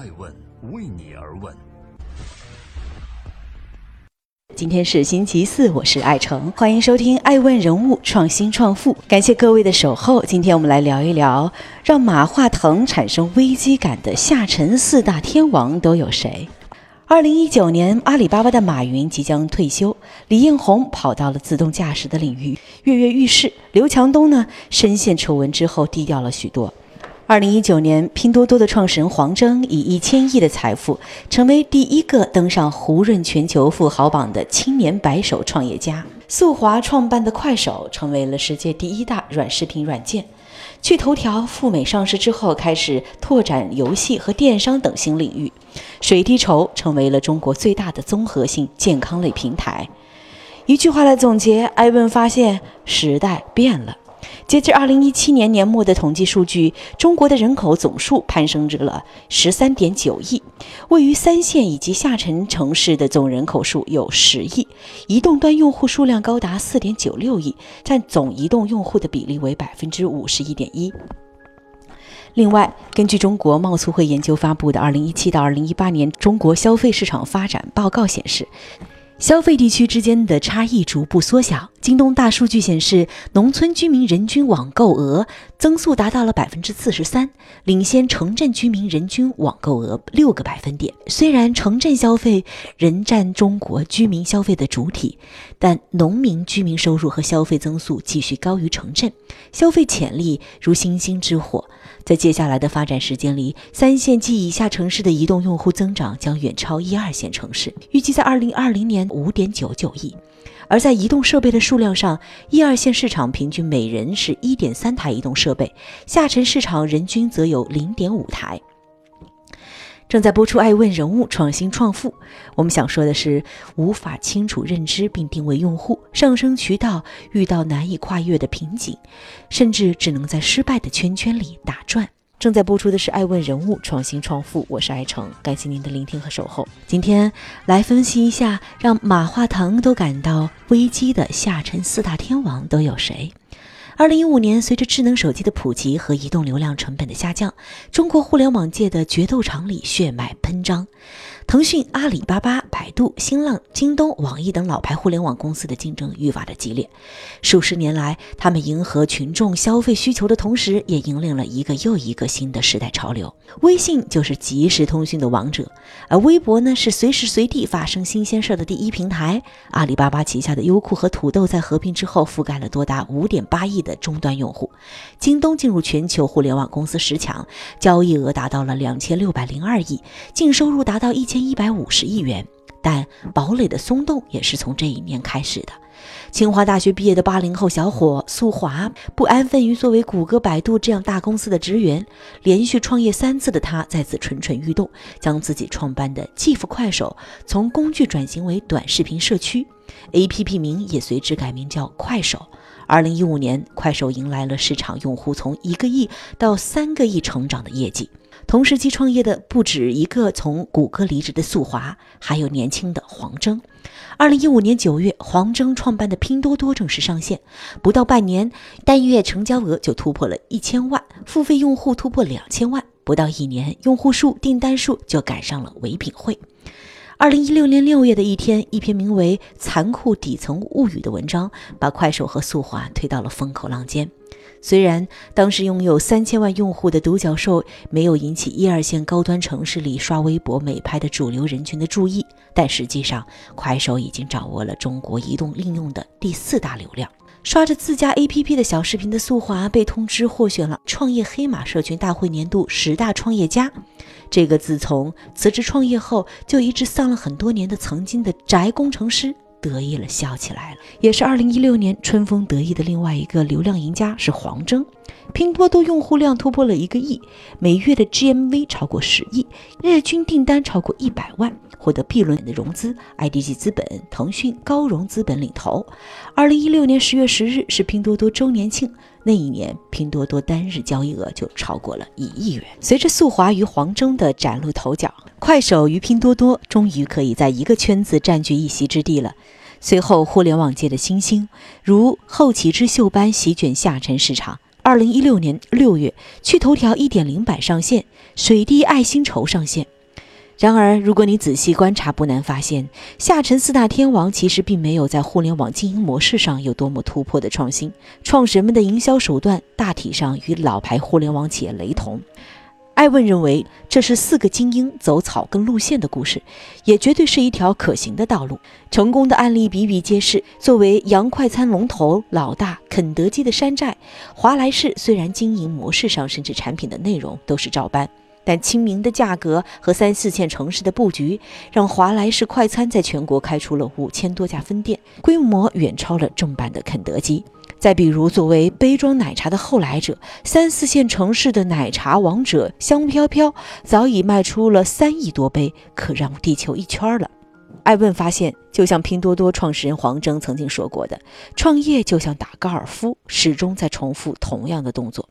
爱问为你而问。今天是星期四，我是爱成，欢迎收听《爱问人物创新创富》，感谢各位的守候。今天我们来聊一聊让马化腾产生危机感的下沉四大天王都有谁。二零一九年，阿里巴巴的马云即将退休，李彦宏跑到了自动驾驶的领域跃跃欲试，刘强东呢，深陷丑闻之后低调了许多。二零一九年，拼多多的创始人黄峥以一千亿的财富，成为第一个登上胡润全球富豪榜的青年白手创业家。速滑创办的快手，成为了世界第一大软视频软件。趣头条赴美上市之后，开始拓展游戏和电商等新领域。水滴筹成为了中国最大的综合性健康类平台。一句话来总结，艾问发现时代变了。截至二零一七年年末的统计数据，中国的人口总数攀升至了十三点九亿，位于三线以及下沉城市的总人口数有十亿，移动端用户数量高达四点九六亿，占总移动用户的比例为百分之五十一点一。另外，根据中国贸促会研究发布的《二零一七到二零一八年中国消费市场发展报告》显示。消费地区之间的差异逐步缩小。京东大数据显示，农村居民人均网购额增速达到了百分之四十三，领先城镇居民人均网购额六个百分点。虽然城镇消费仍占中国居民消费的主体，但农民居民收入和消费增速继续高于城镇，消费潜力如星星之火。在接下来的发展时间里，三线及以下城市的移动用户增长将远超一二线城市，预计在二零二零年五点九九亿。而在移动设备的数量上，一二线市场平均每人是一点三台移动设备，下沉市场人均则有零点五台。正在播出《爱问人物创新创富》，我们想说的是，无法清楚认知并定位用户，上升渠道遇到难以跨越的瓶颈，甚至只能在失败的圈圈里打转。正在播出的是《爱问人物创新创富》，我是爱成，感谢您的聆听和守候。今天来分析一下，让马化腾都感到危机的下沉四大天王都有谁？二零一五年，随着智能手机的普及和移动流量成本的下降，中国互联网界的决斗场里血脉喷张。腾讯、阿里巴巴、百度、新浪、京东、网易等老牌互联网公司的竞争愈发的激烈。数十年来，他们迎合群众消费需求的同时，也引领了一个又一个新的时代潮流。微信就是即时通讯的王者，而微博呢，是随时随地发生新鲜事的第一平台。阿里巴巴旗下的优酷和土豆在合并之后，覆盖了多达五点八亿的终端用户。京东进入全球互联网公司十强，交易额达到了两千六百零二亿，净收入达到一千。一百五十亿元，但堡垒的松动也是从这一年开始的。清华大学毕业的八零后小伙苏华，不安分于作为谷歌、百度这样大公司的职员，连续创业三次的他，再次蠢蠢欲动，将自己创办的继父快手从工具转型为短视频社区，APP 名也随之改名叫快手。二零一五年，快手迎来了市场用户从一个亿到三个亿成长的业绩。同时期创业的不止一个从谷歌离职的速滑，还有年轻的黄峥。二零一五年九月，黄峥创办的拼多多正式上线，不到半年，单月成交额就突破了一千万，付费用户突破两千万，不到一年，用户数、订单数就赶上了唯品会。二零一六年六月的一天，一篇名为《残酷底层物语》的文章，把快手和速滑推到了风口浪尖。虽然当时拥有三千万用户的独角兽没有引起一二线高端城市里刷微博美拍的主流人群的注意，但实际上，快手已经掌握了中国移动应用的第四大流量。刷着自家 APP 的小视频的速滑被通知获选了创业黑马社群大会年度十大创业家。这个自从辞职创业后就一直丧了很多年的曾经的宅工程师得意了，笑起来了。也是二零一六年春风得意的另外一个流量赢家是黄峥。拼多多用户量突破了一个亿，每月的 GMV 超过十亿，日均订单超过一百万，获得 B 轮的融资，IDG 资本、腾讯、高融资本领投。二零一六年十月十日是拼多多周年庆，那一年拼多多单日交易额就超过了一亿元。随着速滑与黄峥的崭露头角，快手与拼多多终于可以在一个圈子占据一席之地了。随后，互联网界的新星如后起之秀般席卷下沉市场。二零一六年六月，趣头条一点零版上线，水滴爱心筹上线。然而，如果你仔细观察，不难发现，下沉四大天王其实并没有在互联网经营模式上有多么突破的创新。创始人们的营销手段大体上与老牌互联网企业雷同。艾问认为，这是四个精英走草根路线的故事，也绝对是一条可行的道路。成功的案例比比皆是。作为洋快餐龙头老大，肯德基的山寨，华莱士虽然经营模式上甚至产品的内容都是照搬。但亲民的价格和三四线城市的布局，让华莱士快餐在全国开出了五千多家分店，规模远超了正版的肯德基。再比如，作为杯装奶茶的后来者，三四线城市的奶茶王者香飘飘早已卖出了三亿多杯，可绕地球一圈了。艾问发现，就像拼多多创始人黄峥曾经说过的，创业就像打高尔夫，始终在重复同样的动作。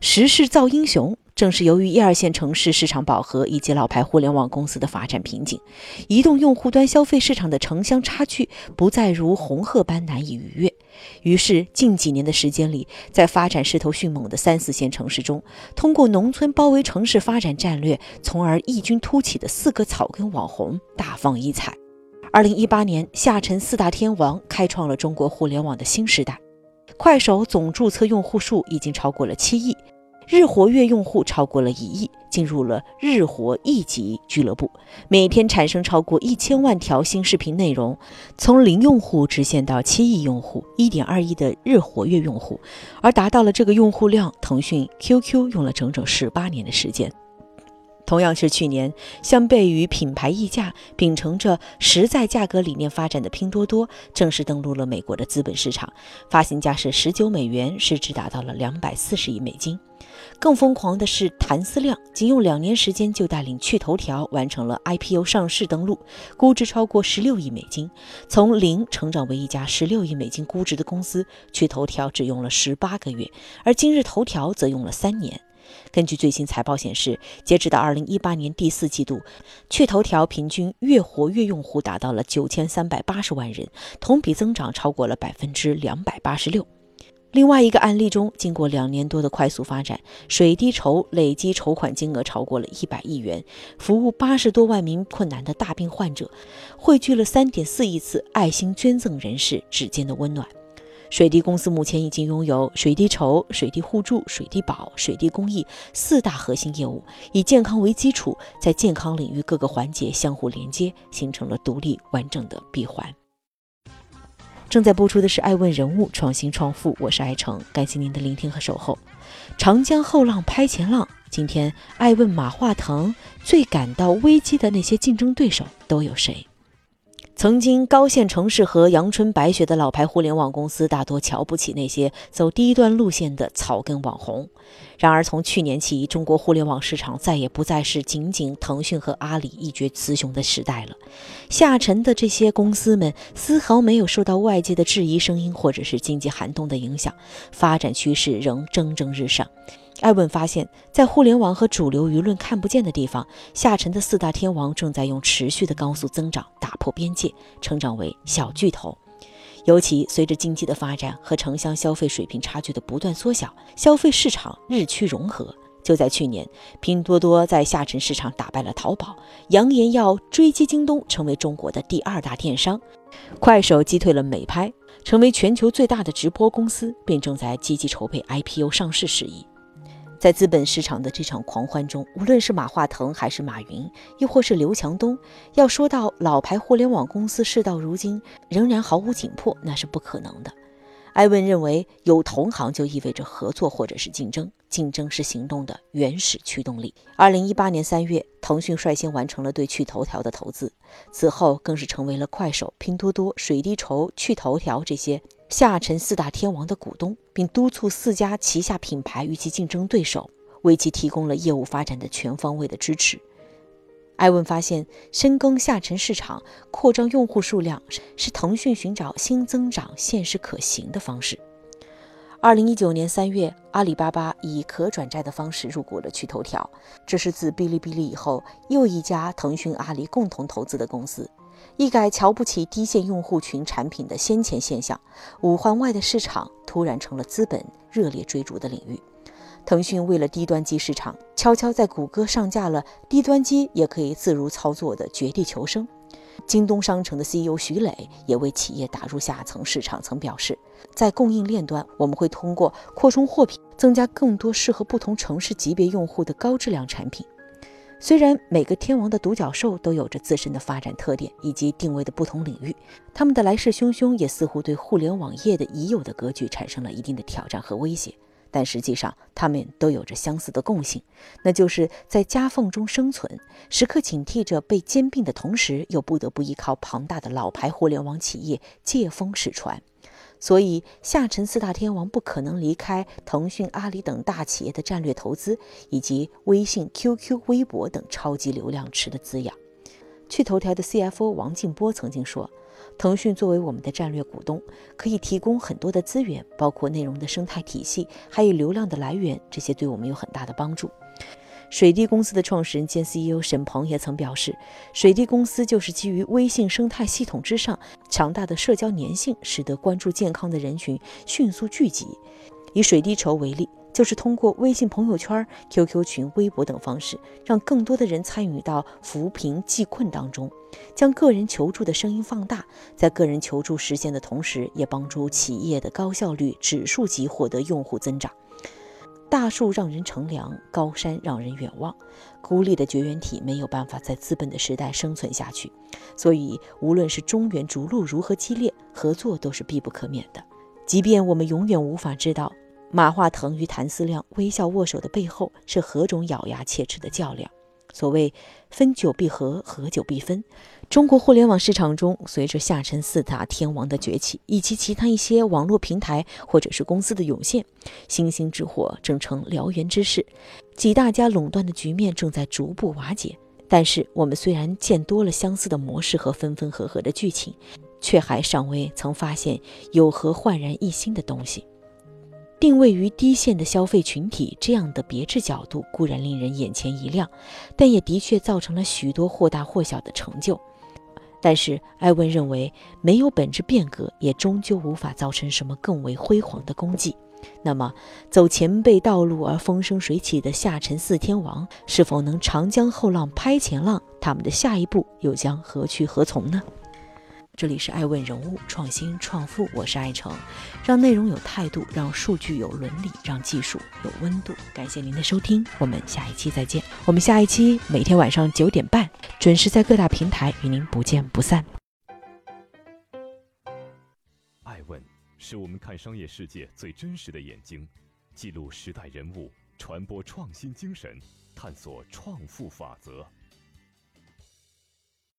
时势造英雄。正是由于一二线城市市场饱和以及老牌互联网公司的发展瓶颈，移动用户端消费市场的城乡差距不再如红鹤般难以逾越。于是，近几年的时间里，在发展势头迅猛的三四线城市中，通过农村包围城市发展战略，从而异军突起的四个草根网红大放异彩。二零一八年，下沉四大天王开创了中国互联网的新时代。快手总注册用户数已经超过了七亿。日活跃用户超过了一亿，进入了日活亿级俱乐部，每天产生超过一千万条新视频内容，从零用户直线到七亿用户，一点二亿的日活跃用户，而达到了这个用户量，腾讯 QQ 用了整整十八年的时间。同样是去年，相悖于品牌溢价，秉承着实在价格理念发展的拼多多，正式登陆了美国的资本市场，发行价是十九美元，市值达到了两百四十亿美金。更疯狂的是，谭思亮仅用两年时间就带领趣头条完成了 IPO 上市登陆，估值超过十六亿美金，从零成长为一家十六亿美金估值的公司。趣头条只用了十八个月，而今日头条则用了三年。根据最新财报显示，截止到二零一八年第四季度，趣头条平均月活跃用户达到了九千三百八十万人，同比增长超过了百分之两百八十六。另外一个案例中，经过两年多的快速发展，水滴筹累计筹款金额超过了一百亿元，服务八十多万名困难的大病患者，汇聚了三点四亿次爱心捐赠人士指尖的温暖。水滴公司目前已经拥有水滴筹、水滴互助、水滴保、水滴公益四大核心业务，以健康为基础，在健康领域各个环节相互连接，形成了独立完整的闭环。正在播出的是《爱问人物创新创富》，我是爱成，感谢您的聆听和守候。长江后浪拍前浪，今天爱问马化腾最感到危机的那些竞争对手都有谁？曾经高线城市和阳春白雪的老牌互联网公司，大多瞧不起那些走低端路线的草根网红。然而，从去年起，中国互联网市场再也不再是仅仅腾讯和阿里一决雌雄的时代了。下沉的这些公司们，丝毫没有受到外界的质疑声音或者是经济寒冬的影响，发展趋势仍蒸蒸日上。艾问发现，在互联网和主流舆论看不见的地方，下沉的四大天王正在用持续的高速增长打破边界，成长为小巨头。尤其随着经济的发展和城乡消费水平差距的不断缩小，消费市场日趋融合。就在去年，拼多多在下沉市场打败了淘宝，扬言要追击京东，成为中国的第二大电商。快手击退了美拍，成为全球最大的直播公司，并正在积极筹备 IPO 上市事宜。在资本市场的这场狂欢中，无论是马化腾还是马云，亦或是刘强东，要说到老牌互联网公司事到如今仍然毫无紧迫，那是不可能的。艾文认为，有同行就意味着合作或者是竞争，竞争是行动的原始驱动力。二零一八年三月，腾讯率先完成了对趣头条的投资，此后更是成为了快手、拼多多、水滴筹、趣头条这些下沉四大天王的股东，并督促四家旗下品牌与其竞争对手，为其提供了业务发展的全方位的支持。艾文发现，深耕下沉市场、扩张用户数量是腾讯寻找新增长现实可行的方式。二零一九年三月，阿里巴巴以可转债的方式入股了趣头条，这是自哔哩哔哩以后又一家腾讯阿里共同投资的公司。一改瞧不起低线用户群产品的先前现象，五环外的市场突然成了资本热烈追逐的领域。腾讯为了低端机市场，悄悄在谷歌上架了低端机也可以自如操作的绝地求生。京东商城的 CEO 徐磊也为企业打入下层市场，曾表示，在供应链端，我们会通过扩充货品，增加更多适合不同城市级别用户的高质量产品。虽然每个天王的独角兽都有着自身的发展特点以及定位的不同领域，他们的来势汹汹也似乎对互联网业的已有的格局产生了一定的挑战和威胁。但实际上，他们都有着相似的共性，那就是在夹缝中生存，时刻警惕着被兼并的同时，又不得不依靠庞大的老牌互联网企业借风使船。所以，下沉四大天王不可能离开腾讯、阿里等大企业的战略投资，以及微信、QQ、微博等超级流量池的滋养。趣头条的 CFO 王静波曾经说。腾讯作为我们的战略股东，可以提供很多的资源，包括内容的生态体系，还有流量的来源，这些对我们有很大的帮助。水滴公司的创始人兼 CEO 沈鹏也曾表示，水滴公司就是基于微信生态系统之上强大的社交粘性，使得关注健康的人群迅速聚集。以水滴筹为例。就是通过微信朋友圈、QQ 群、微博等方式，让更多的人参与到扶贫济困当中，将个人求助的声音放大，在个人求助实现的同时，也帮助企业的高效率指数级获得用户增长。大树让人乘凉，高山让人远望。孤立的绝缘体没有办法在资本的时代生存下去，所以无论是中原逐鹿如何激烈，合作都是必不可免的。即便我们永远无法知道。马化腾与谭思亮微笑握手的背后是何种咬牙切齿的较量？所谓分久必合，合久必分。中国互联网市场中，随着下沉四大天王的崛起，以及其他一些网络平台或者是公司的涌现，星星之火正成燎原之势，几大家垄断的局面正在逐步瓦解。但是，我们虽然见多了相似的模式和分分合合的剧情，却还尚未曾发现有何焕然一新的东西。定位于低线的消费群体，这样的别致角度固然令人眼前一亮，但也的确造成了许多或大或小的成就。但是艾文认为，没有本质变革，也终究无法造成什么更为辉煌的功绩。那么，走前辈道路而风生水起的下沉四天王，是否能长江后浪拍前浪？他们的下一步又将何去何从呢？这里是爱问人物创新创富，我是爱成，让内容有态度，让数据有伦理，让技术有温度。感谢您的收听，我们下一期再见。我们下一期每天晚上九点半准时在各大平台与您不见不散。爱问是我们看商业世界最真实的眼睛，记录时代人物，传播创新精神，探索创富法则。